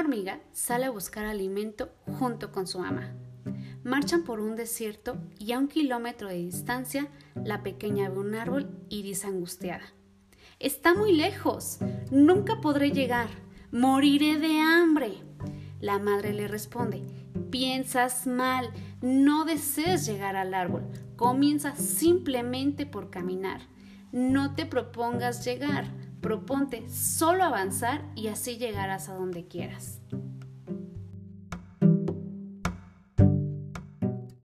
Hormiga sale a buscar alimento junto con su mamá. Marchan por un desierto y a un kilómetro de distancia la pequeña ve un árbol y dice angustiada. Está muy lejos, nunca podré llegar, moriré de hambre. La madre le responde, piensas mal, no desees llegar al árbol, comienza simplemente por caminar. No te propongas llegar, proponte solo avanzar y así llegarás a donde quieras.